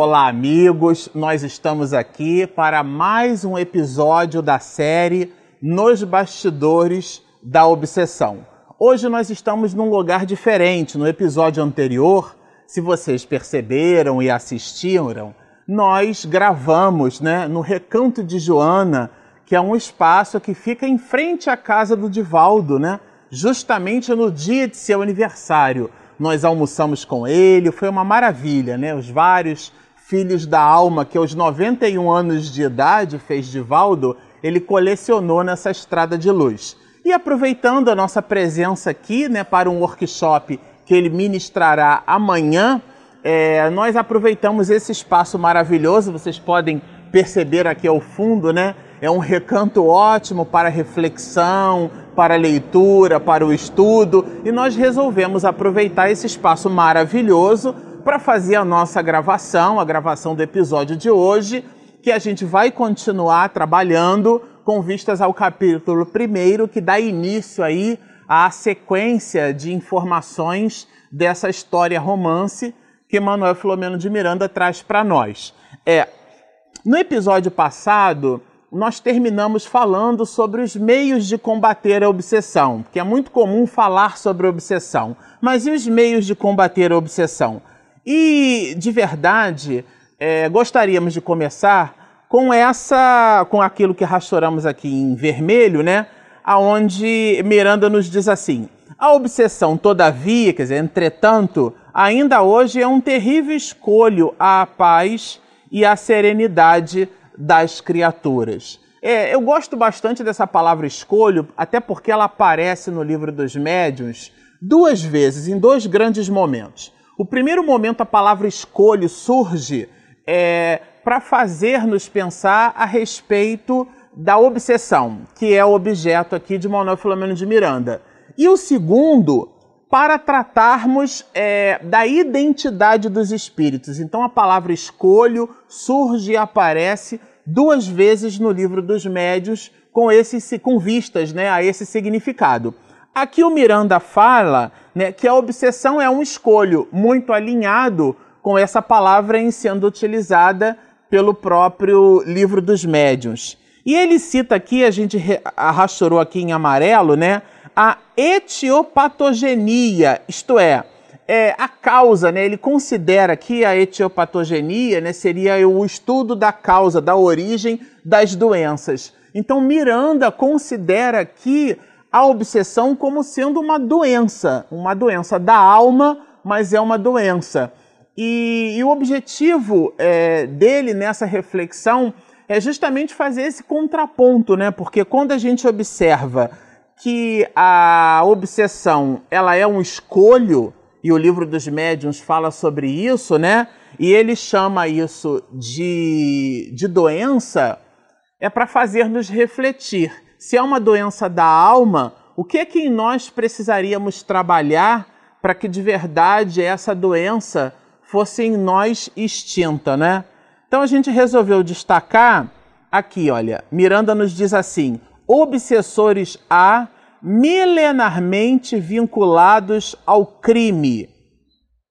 Olá, amigos. Nós estamos aqui para mais um episódio da série Nos Bastidores da Obsessão. Hoje nós estamos num lugar diferente. No episódio anterior, se vocês perceberam e assistiram, nós gravamos né, no Recanto de Joana, que é um espaço que fica em frente à casa do Divaldo, né? justamente no dia de seu aniversário. Nós almoçamos com ele, foi uma maravilha, né? Os vários filhos da alma que aos 91 anos de idade fez Divaldo, ele colecionou nessa estrada de luz. E aproveitando a nossa presença aqui, né, para um workshop que ele ministrará amanhã, é, nós aproveitamos esse espaço maravilhoso. Vocês podem perceber aqui ao fundo, né? É um recanto ótimo para reflexão, para leitura, para o estudo, e nós resolvemos aproveitar esse espaço maravilhoso para fazer a nossa gravação, a gravação do episódio de hoje, que a gente vai continuar trabalhando com vistas ao capítulo primeiro, que dá início aí à sequência de informações dessa história romance que Manuel Filomeno de Miranda traz para nós. É, no episódio passado, nós terminamos falando sobre os meios de combater a obsessão, que é muito comum falar sobre obsessão. Mas e os meios de combater a obsessão? E, de verdade, é, gostaríamos de começar com essa, com aquilo que rastreamos aqui em vermelho, né? Aonde Miranda nos diz assim: a obsessão, todavia, quer dizer, entretanto, ainda hoje é um terrível escolho à paz e à serenidade das criaturas. É, eu gosto bastante dessa palavra escolho, até porque ela aparece no livro dos médiuns duas vezes, em dois grandes momentos. O primeiro momento, a palavra escolho surge é, para fazer-nos pensar a respeito da obsessão, que é o objeto aqui de Manuel Filomeno de Miranda. E o segundo, para tratarmos é, da identidade dos espíritos. Então a palavra escolho surge e aparece duas vezes no livro dos médios com, esse, com vistas né, a esse significado. Aqui o Miranda fala né, que a obsessão é um escolho muito alinhado com essa palavra em sendo utilizada pelo próprio livro dos médiuns. E ele cita aqui, a gente arrastou aqui em amarelo, né, a etiopatogenia, isto é, é, a causa, né, ele considera que a etiopatogenia né, seria o estudo da causa, da origem das doenças. Então, Miranda considera que a obsessão como sendo uma doença, uma doença da alma, mas é uma doença. E, e o objetivo é, dele nessa reflexão é justamente fazer esse contraponto, né? Porque quando a gente observa que a obsessão ela é um escolho, e o livro dos médiuns fala sobre isso, né? E ele chama isso de, de doença, é para fazer-nos refletir. Se é uma doença da alma, o que é que em nós precisaríamos trabalhar para que de verdade essa doença fosse em nós extinta, né? Então a gente resolveu destacar aqui, olha, Miranda nos diz assim: obsessores a milenarmente vinculados ao crime.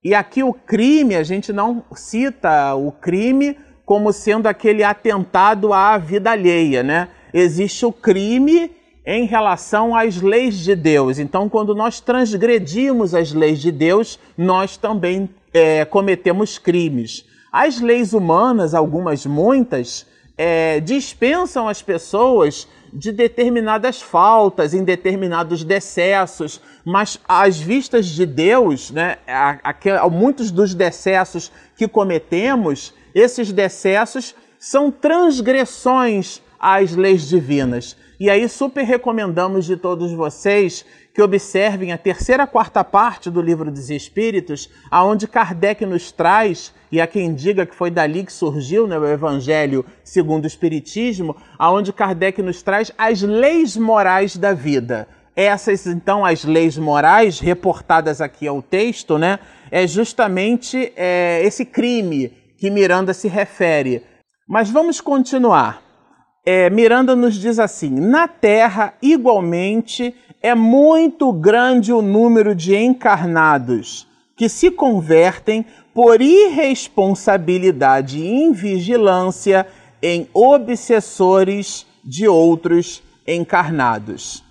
E aqui o crime, a gente não cita o crime como sendo aquele atentado à vida alheia, né? Existe o crime em relação às leis de Deus. Então, quando nós transgredimos as leis de Deus, nós também é, cometemos crimes. As leis humanas, algumas, muitas, é, dispensam as pessoas de determinadas faltas, em determinados decessos, mas às vistas de Deus, né, a, a, muitos dos decessos que cometemos, esses decessos são transgressões às leis divinas. E aí super recomendamos de todos vocês que observem a terceira quarta parte do livro dos Espíritos, aonde Kardec nos traz, e há quem diga que foi dali que surgiu né, o Evangelho segundo o Espiritismo, aonde Kardec nos traz as leis morais da vida. Essas, então, as leis morais reportadas aqui ao texto, né, é justamente é, esse crime que Miranda se refere. Mas vamos continuar. É, Miranda nos diz assim: na Terra, igualmente, é muito grande o número de encarnados que se convertem por irresponsabilidade e invigilância em obsessores de outros encarnados.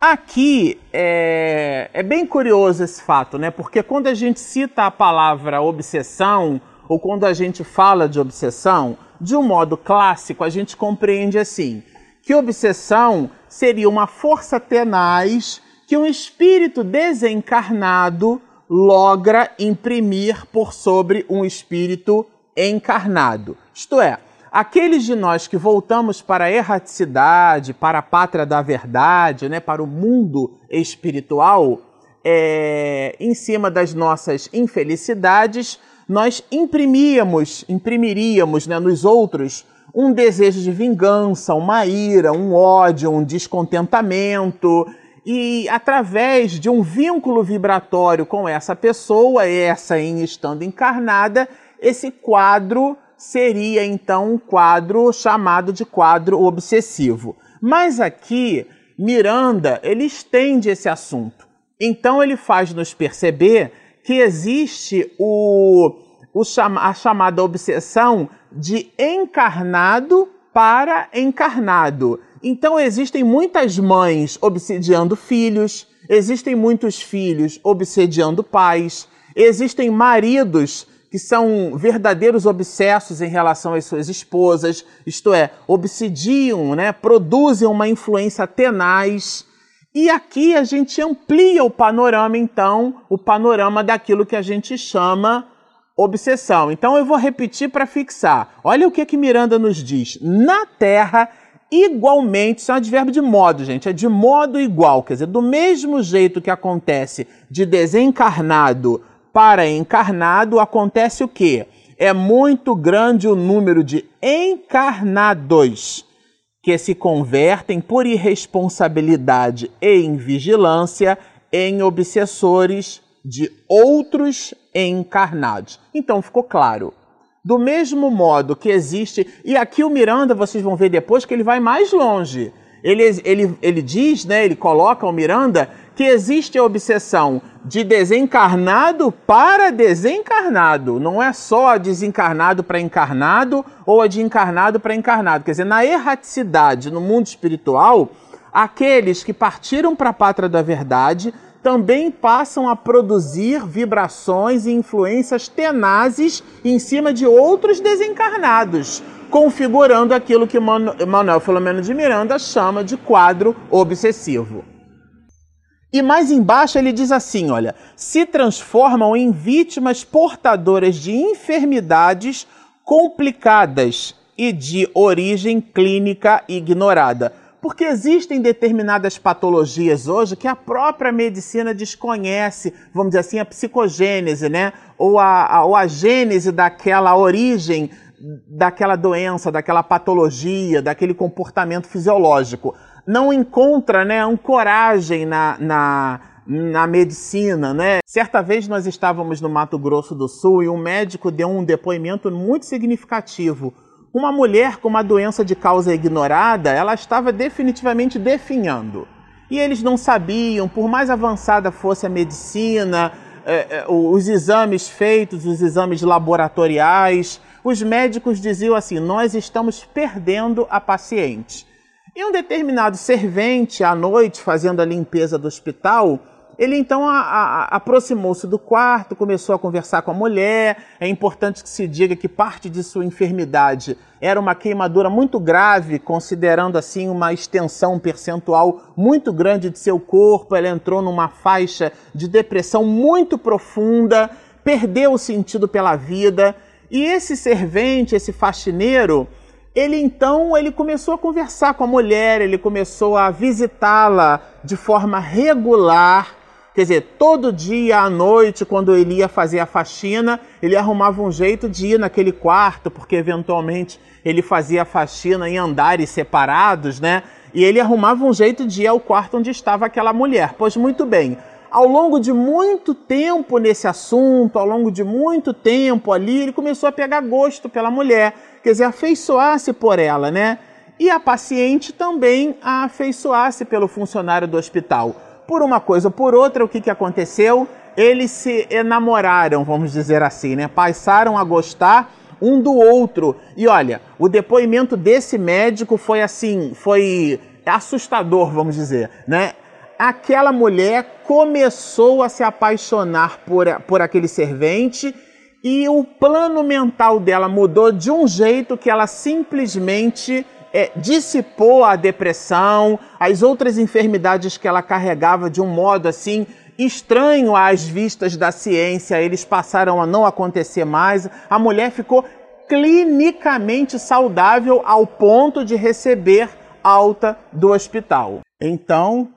Aqui é, é, bem curioso esse fato, né? Porque quando a gente cita a palavra obsessão, ou quando a gente fala de obsessão, de um modo clássico, a gente compreende assim: que obsessão seria uma força tenaz que um espírito desencarnado logra imprimir por sobre um espírito encarnado. Isto é, aqueles de nós que voltamos para a erraticidade, para a pátria da verdade, né, para o mundo espiritual, é, em cima das nossas infelicidades, nós imprimíamos, imprimiríamos né, nos outros um desejo de vingança, uma ira, um ódio, um descontentamento e através de um vínculo vibratório com essa pessoa, essa em estando encarnada, esse quadro seria então um quadro chamado de quadro obsessivo. Mas aqui Miranda ele estende esse assunto. Então ele faz nos perceber que existe o, o a chamada obsessão de encarnado para encarnado. Então existem muitas mães obsediando filhos, existem muitos filhos obsediando pais, existem maridos que são verdadeiros obsessos em relação às suas esposas, isto é, obsediam, né, produzem uma influência tenaz. E aqui a gente amplia o panorama, então, o panorama daquilo que a gente chama obsessão. Então eu vou repetir para fixar. Olha o que que Miranda nos diz. Na Terra igualmente, isso é um advérbio de modo, gente, é de modo igual, quer dizer, do mesmo jeito que acontece de desencarnado para encarnado, acontece o quê? É muito grande o número de encarnados que se convertem por irresponsabilidade e invigilância em obsessores de outros encarnados. Então ficou claro. Do mesmo modo que existe. E aqui o Miranda, vocês vão ver depois que ele vai mais longe. Ele, ele, ele diz, né, ele coloca o Miranda, que existe a obsessão de desencarnado para desencarnado. Não é só a desencarnado para encarnado ou a de encarnado para encarnado. Quer dizer, na erraticidade, no mundo espiritual, aqueles que partiram para a pátria da verdade também passam a produzir vibrações e influências tenazes em cima de outros desencarnados, configurando aquilo que Manuel Filomeno de Miranda chama de quadro obsessivo. E mais embaixo ele diz assim: olha, se transformam em vítimas portadoras de enfermidades complicadas e de origem clínica ignorada porque existem determinadas patologias hoje que a própria medicina desconhece, vamos dizer assim, a psicogênese, né? Ou a, a, ou a gênese daquela origem daquela doença, daquela patologia, daquele comportamento fisiológico. Não encontra né, ancoragem na, na, na medicina, né? Certa vez nós estávamos no Mato Grosso do Sul e um médico deu um depoimento muito significativo uma mulher com uma doença de causa ignorada, ela estava definitivamente definhando. E eles não sabiam, por mais avançada fosse a medicina, eh, eh, os exames feitos, os exames laboratoriais, os médicos diziam assim: nós estamos perdendo a paciente. E um determinado servente, à noite, fazendo a limpeza do hospital, ele então aproximou-se do quarto, começou a conversar com a mulher. É importante que se diga que parte de sua enfermidade era uma queimadura muito grave, considerando assim uma extensão percentual muito grande de seu corpo. Ela entrou numa faixa de depressão muito profunda, perdeu o sentido pela vida. E esse servente, esse faxineiro, ele então ele começou a conversar com a mulher, ele começou a visitá-la de forma regular Quer dizer, todo dia à noite, quando ele ia fazer a faxina, ele arrumava um jeito de ir naquele quarto, porque eventualmente ele fazia a faxina em andares separados, né? E ele arrumava um jeito de ir ao quarto onde estava aquela mulher. Pois muito bem, ao longo de muito tempo nesse assunto, ao longo de muito tempo ali, ele começou a pegar gosto pela mulher, quer dizer, afeiçoar-se por ela, né? E a paciente também a afeiçoar-se pelo funcionário do hospital por uma coisa ou por outra, o que, que aconteceu? eles se enamoraram, vamos dizer assim, né? Passaram a gostar um do outro. E olha, o depoimento desse médico foi assim, foi assustador, vamos dizer, né? Aquela mulher começou a se apaixonar por, por aquele servente e o plano mental dela mudou de um jeito que ela simplesmente é, dissipou a depressão, as outras enfermidades que ela carregava de um modo assim estranho às vistas da ciência, eles passaram a não acontecer mais. A mulher ficou clinicamente saudável ao ponto de receber alta do hospital. Então,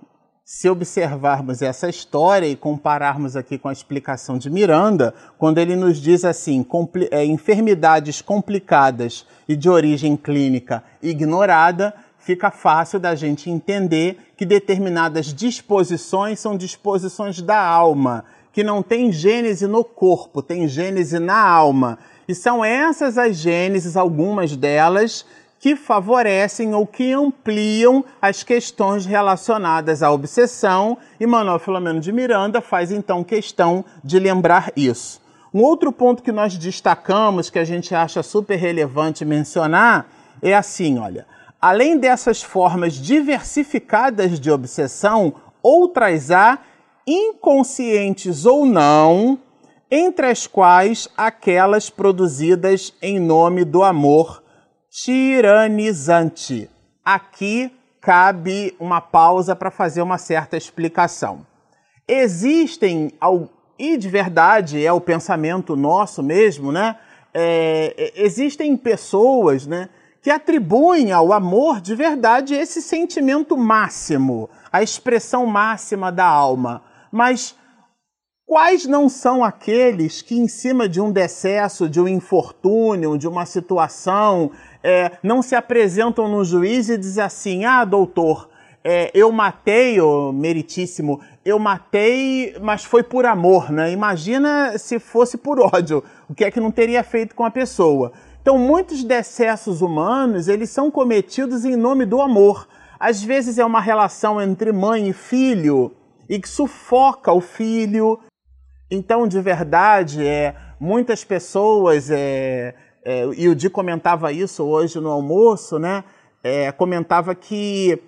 se observarmos essa história e compararmos aqui com a explicação de Miranda, quando ele nos diz assim, é, enfermidades complicadas e de origem clínica ignorada, fica fácil da gente entender que determinadas disposições são disposições da alma, que não tem gênese no corpo, tem gênese na alma. E são essas as gêneses, algumas delas, que favorecem ou que ampliam as questões relacionadas à obsessão, e Manuel Filomeno de Miranda faz então questão de lembrar isso. Um outro ponto que nós destacamos, que a gente acha super relevante mencionar, é assim: olha, além dessas formas diversificadas de obsessão, outras há, inconscientes ou não, entre as quais aquelas produzidas em nome do amor tiranizante. Aqui cabe uma pausa para fazer uma certa explicação. Existem, e de verdade é o pensamento nosso mesmo, né? É, existem pessoas, né? que atribuem ao amor de verdade esse sentimento máximo, a expressão máxima da alma. Mas quais não são aqueles que, em cima de um decesso, de um infortúnio, de uma situação, é, não se apresentam no juiz e dizem assim: ah, doutor, é, eu matei, oh, meritíssimo, eu matei, mas foi por amor, né? Imagina se fosse por ódio, o que é que não teria feito com a pessoa. Então, muitos decessos humanos, eles são cometidos em nome do amor. Às vezes é uma relação entre mãe e filho e que sufoca o filho. Então, de verdade, é, muitas pessoas, é, é, e o Di comentava isso hoje no almoço, né? É, comentava que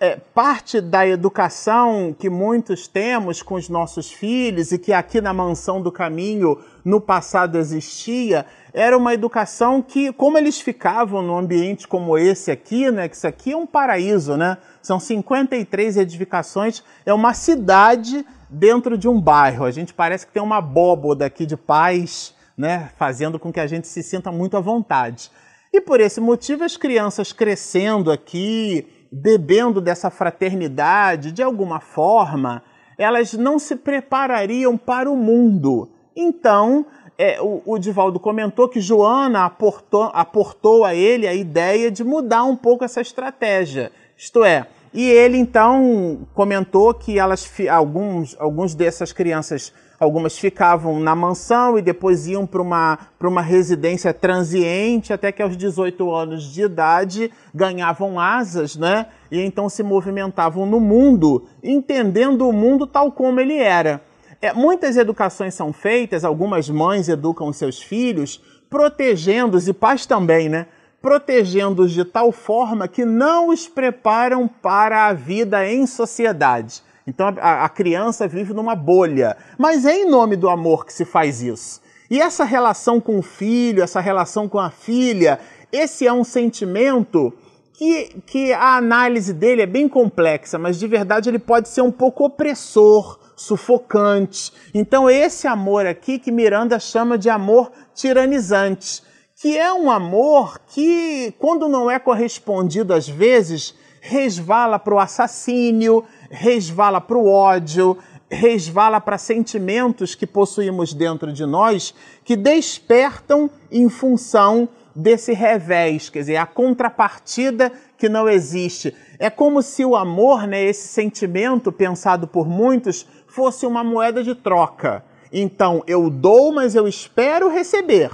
é, parte da educação que muitos temos com os nossos filhos e que aqui na Mansão do Caminho no passado existia, era uma educação que, como eles ficavam num ambiente como esse aqui, né, que isso aqui é um paraíso, né? São 53 edificações, é uma cidade dentro de um bairro. A gente parece que tem uma abóboda aqui de paz, né, fazendo com que a gente se sinta muito à vontade. E por esse motivo, as crianças crescendo aqui, bebendo dessa fraternidade, de alguma forma, elas não se preparariam para o mundo. Então, é, o, o Divaldo comentou que Joana aportou, aportou a ele a ideia de mudar um pouco essa estratégia. Isto é, e ele então comentou que elas, alguns, alguns dessas crianças Algumas ficavam na mansão e depois iam para uma, uma residência transiente, até que aos 18 anos de idade ganhavam asas, né? E então se movimentavam no mundo, entendendo o mundo tal como ele era. É, muitas educações são feitas, algumas mães educam seus filhos, protegendo-os, e pais também, né? Protegendo-os de tal forma que não os preparam para a vida em sociedade. Então a, a criança vive numa bolha. Mas é em nome do amor que se faz isso. E essa relação com o filho, essa relação com a filha, esse é um sentimento que, que a análise dele é bem complexa, mas de verdade ele pode ser um pouco opressor, sufocante. Então, esse amor aqui que Miranda chama de amor tiranizante, que é um amor que, quando não é correspondido às vezes, resvala para o assassínio, resvala para o ódio, resvala para sentimentos que possuímos dentro de nós que despertam em função desse revés, quer dizer, a contrapartida que não existe. É como se o amor, né, esse sentimento pensado por muitos, fosse uma moeda de troca. Então, eu dou, mas eu espero receber.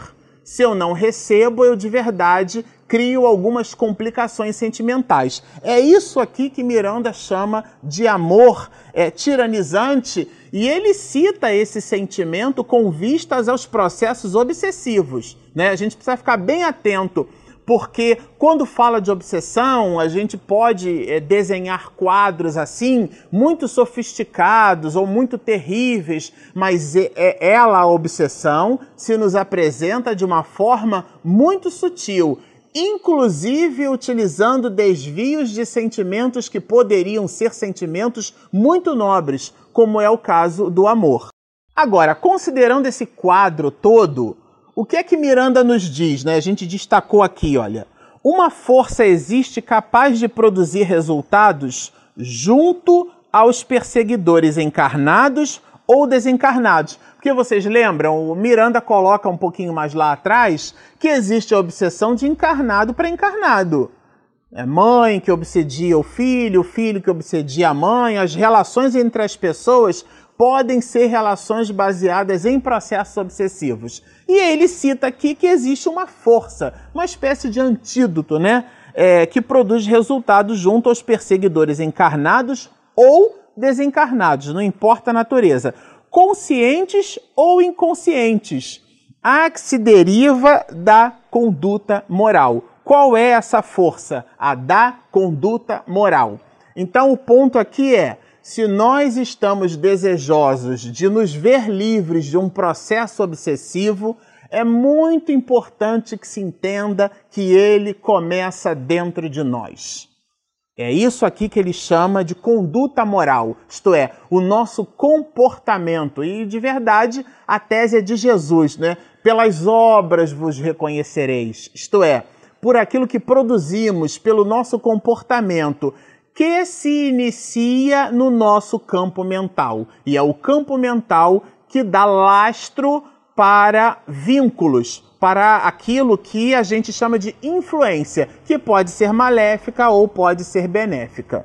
Se eu não recebo, eu de verdade crio algumas complicações sentimentais. É isso aqui que Miranda chama de amor é, tiranizante e ele cita esse sentimento com vistas aos processos obsessivos. Né? A gente precisa ficar bem atento porque quando fala de obsessão, a gente pode é, desenhar quadros assim, muito sofisticados ou muito terríveis, mas é, é ela, a obsessão, se nos apresenta de uma forma muito sutil inclusive utilizando desvios de sentimentos que poderiam ser sentimentos muito nobres, como é o caso do amor. Agora, considerando esse quadro todo, o que é que Miranda nos diz? Né? A gente destacou aqui, olha. Uma força existe capaz de produzir resultados junto aos perseguidores encarnados ou desencarnados. Porque vocês lembram, o Miranda coloca um pouquinho mais lá atrás que existe a obsessão de encarnado para encarnado. É mãe que obsedia o filho, o filho que obsedia a mãe, as relações entre as pessoas podem ser relações baseadas em processos obsessivos. E ele cita aqui que existe uma força, uma espécie de antídoto, né? É, que produz resultados junto aos perseguidores encarnados ou desencarnados, não importa a natureza conscientes ou inconscientes, a que se deriva da conduta moral. Qual é essa força? A da conduta moral. Então, o ponto aqui é: se nós estamos desejosos de nos ver livres de um processo obsessivo, é muito importante que se entenda que ele começa dentro de nós. É isso aqui que ele chama de conduta moral, isto é, o nosso comportamento. E de verdade, a tese é de Jesus, né? Pelas obras vos reconhecereis, isto é, por aquilo que produzimos, pelo nosso comportamento, que se inicia no nosso campo mental. E é o campo mental que dá lastro para vínculos, para aquilo que a gente chama de influência, que pode ser maléfica ou pode ser benéfica.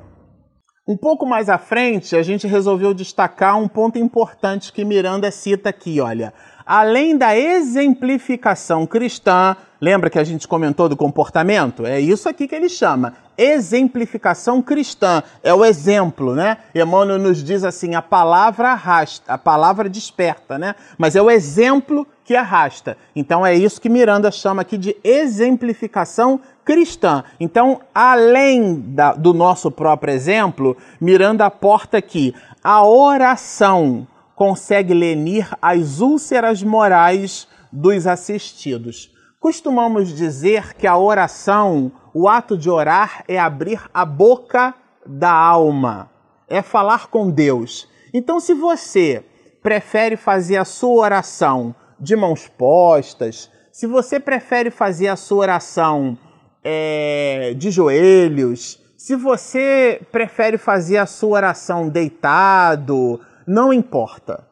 Um pouco mais à frente, a gente resolveu destacar um ponto importante que Miranda cita aqui, olha. Além da exemplificação cristã, lembra que a gente comentou do comportamento? É isso aqui que ele chama exemplificação cristã, é o exemplo, né? Emmanuel nos diz assim: a palavra arrasta, a palavra desperta, né? Mas é o exemplo que arrasta. Então é isso que Miranda chama aqui de exemplificação cristã. Então, além da, do nosso próprio exemplo, Miranda aporta que a oração consegue lenir as úlceras morais dos assistidos. Costumamos dizer que a oração o ato de orar é abrir a boca da alma, é falar com Deus. Então, se você prefere fazer a sua oração de mãos postas, se você prefere fazer a sua oração é, de joelhos, se você prefere fazer a sua oração deitado, não importa.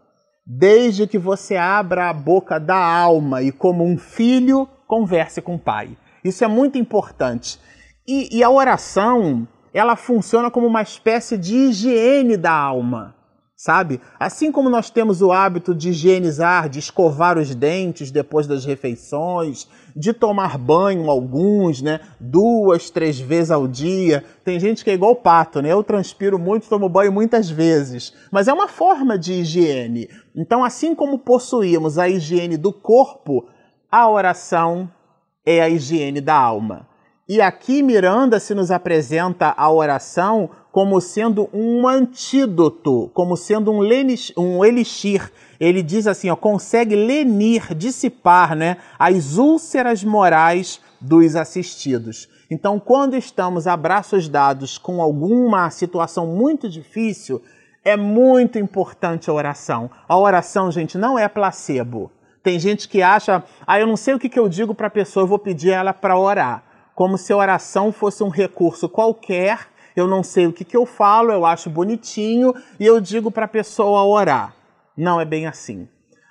Desde que você abra a boca da alma e, como um filho, converse com o pai. Isso é muito importante. E, e a oração, ela funciona como uma espécie de higiene da alma sabe? Assim como nós temos o hábito de higienizar, de escovar os dentes depois das refeições, de tomar banho alguns, né? Duas, três vezes ao dia. Tem gente que é igual o pato, né? Eu transpiro muito, tomo banho muitas vezes. Mas é uma forma de higiene. Então, assim como possuímos a higiene do corpo, a oração é a higiene da alma. E aqui Miranda se nos apresenta a oração como sendo um antídoto, como sendo um, um elixir. Ele diz assim, ó, consegue lenir, dissipar né, as úlceras morais dos assistidos. Então, quando estamos a braços dados com alguma situação muito difícil, é muito importante a oração. A oração, gente, não é placebo. Tem gente que acha, ah, eu não sei o que, que eu digo para a pessoa, eu vou pedir ela para orar. Como se a oração fosse um recurso qualquer, eu não sei o que, que eu falo, eu acho bonitinho e eu digo para a pessoa orar. Não é bem assim.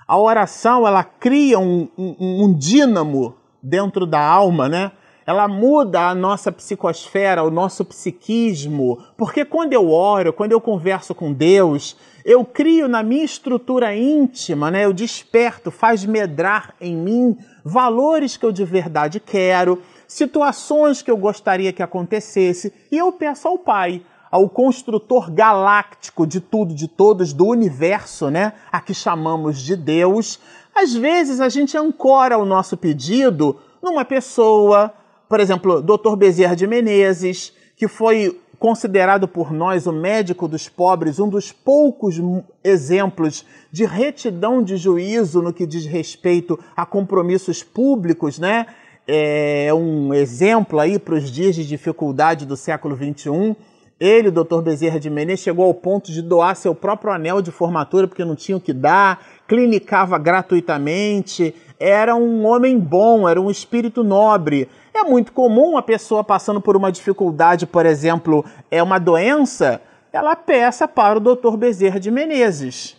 A oração, ela cria um, um, um dínamo dentro da alma, né? ela muda a nossa psicosfera, o nosso psiquismo, porque quando eu oro, quando eu converso com Deus, eu crio na minha estrutura íntima, né? Eu desperto, faz medrar em mim valores que eu de verdade quero, situações que eu gostaria que acontecesse, e eu peço ao Pai, ao construtor galáctico de tudo, de todos, do universo, né? A que chamamos de Deus. Às vezes a gente ancora o nosso pedido numa pessoa, por exemplo, Dr. Bezerra de Menezes, que foi considerado por nós o médico dos pobres, um dos poucos exemplos de retidão de juízo no que diz respeito a compromissos públicos, né? É um exemplo aí para os dias de dificuldade do século XXI. Ele, o Dr. Bezerra de Menezes, chegou ao ponto de doar seu próprio anel de formatura porque não tinha o que dar, clinicava gratuitamente, era um homem bom, era um espírito nobre. É muito comum uma pessoa passando por uma dificuldade, por exemplo, é uma doença, ela peça para o Dr. Bezerra de Menezes.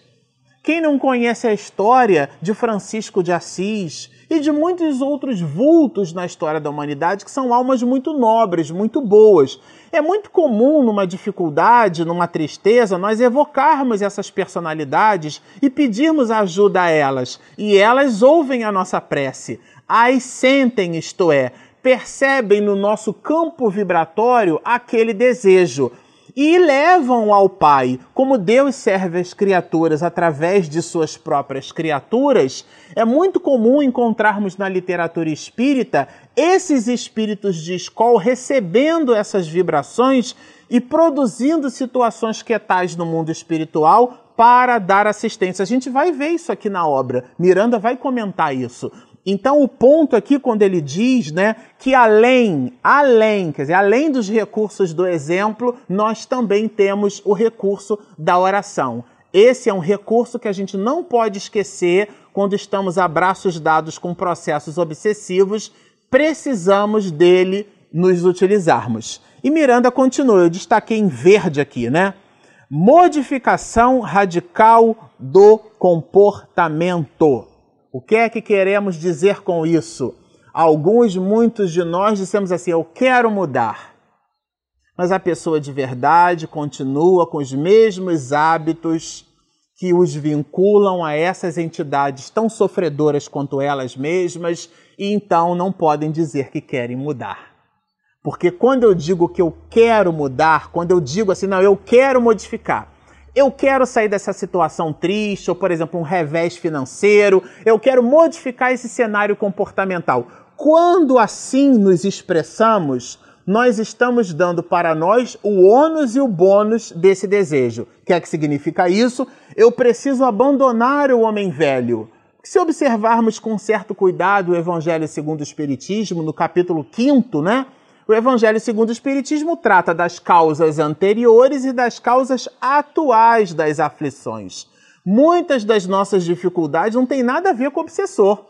Quem não conhece a história de Francisco de Assis e de muitos outros vultos na história da humanidade que são almas muito nobres, muito boas. É muito comum numa dificuldade, numa tristeza, nós evocarmos essas personalidades e pedirmos ajuda a elas. E elas ouvem a nossa prece. As sentem, isto é, percebem no nosso campo vibratório aquele desejo e levam ao Pai. Como Deus serve as criaturas através de suas próprias criaturas, é muito comum encontrarmos na literatura espírita esses espíritos de escola recebendo essas vibrações e produzindo situações quietais no mundo espiritual para dar assistência. A gente vai ver isso aqui na obra. Miranda vai comentar isso. Então o ponto aqui quando ele diz, né, que além, além, quer dizer, além dos recursos do exemplo, nós também temos o recurso da oração. Esse é um recurso que a gente não pode esquecer quando estamos a braços dados com processos obsessivos, precisamos dele nos utilizarmos. E Miranda continua, eu destaquei em verde aqui, né? Modificação radical do comportamento. O que é que queremos dizer com isso? Alguns, muitos de nós dissemos assim: eu quero mudar. Mas a pessoa de verdade continua com os mesmos hábitos que os vinculam a essas entidades tão sofredoras quanto elas mesmas e então não podem dizer que querem mudar. Porque quando eu digo que eu quero mudar, quando eu digo assim, não, eu quero modificar, eu quero sair dessa situação triste, ou por exemplo, um revés financeiro, eu quero modificar esse cenário comportamental. Quando assim nos expressamos, nós estamos dando para nós o ônus e o bônus desse desejo. O que é que significa isso? Eu preciso abandonar o homem velho. Se observarmos com certo cuidado o Evangelho segundo o Espiritismo, no capítulo 5, né? O Evangelho segundo o Espiritismo trata das causas anteriores e das causas atuais das aflições. Muitas das nossas dificuldades não têm nada a ver com o obsessor.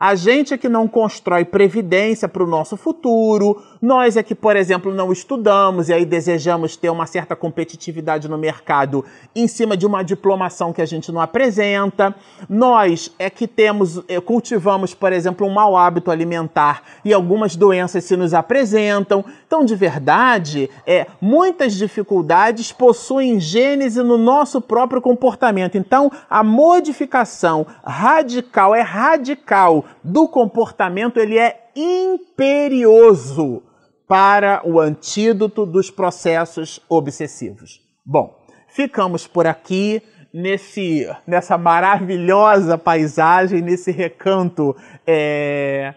A gente é que não constrói previdência para o nosso futuro, nós é que, por exemplo, não estudamos e aí desejamos ter uma certa competitividade no mercado em cima de uma diplomação que a gente não apresenta, nós é que temos, eh, cultivamos, por exemplo, um mau hábito alimentar e algumas doenças se nos apresentam. Então, de verdade, é, muitas dificuldades possuem gênese no nosso próprio comportamento. Então, a modificação radical é radical do comportamento, ele é imperioso para o antídoto dos processos obsessivos. Bom, ficamos por aqui nesse, nessa maravilhosa paisagem, nesse recanto é,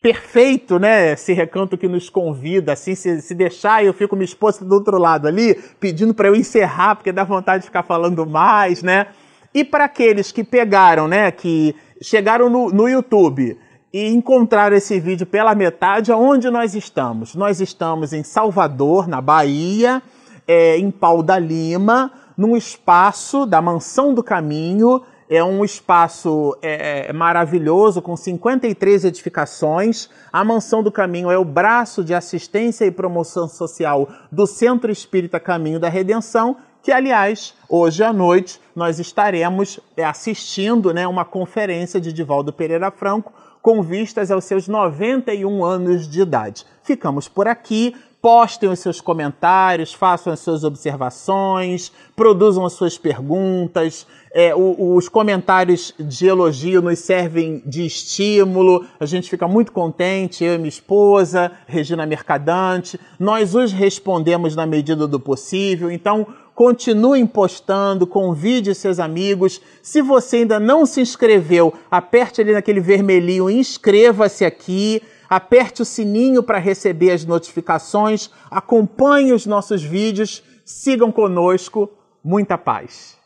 perfeito, né? Esse recanto que nos convida, assim, se, se deixar, eu fico me exposto do outro lado ali, pedindo para eu encerrar, porque dá vontade de ficar falando mais, né? E para aqueles que pegaram, né, que chegaram no, no YouTube e encontraram esse vídeo pela metade, aonde nós estamos? Nós estamos em Salvador, na Bahia, é, em Pau da Lima, num espaço da Mansão do Caminho. É um espaço é, é maravilhoso, com 53 edificações. A Mansão do Caminho é o braço de assistência e promoção social do Centro Espírita Caminho da Redenção que aliás, hoje à noite nós estaremos é, assistindo né, uma conferência de Divaldo Pereira Franco com vistas aos seus 91 anos de idade. Ficamos por aqui. Postem os seus comentários, façam as suas observações, produzam as suas perguntas. É, o, os comentários de elogio nos servem de estímulo. A gente fica muito contente, eu e minha esposa, Regina Mercadante. Nós os respondemos na medida do possível. Então, continuem postando, convide seus amigos. Se você ainda não se inscreveu, aperte ali naquele vermelhinho, inscreva-se aqui, aperte o sininho para receber as notificações, acompanhe os nossos vídeos, sigam conosco. Muita paz.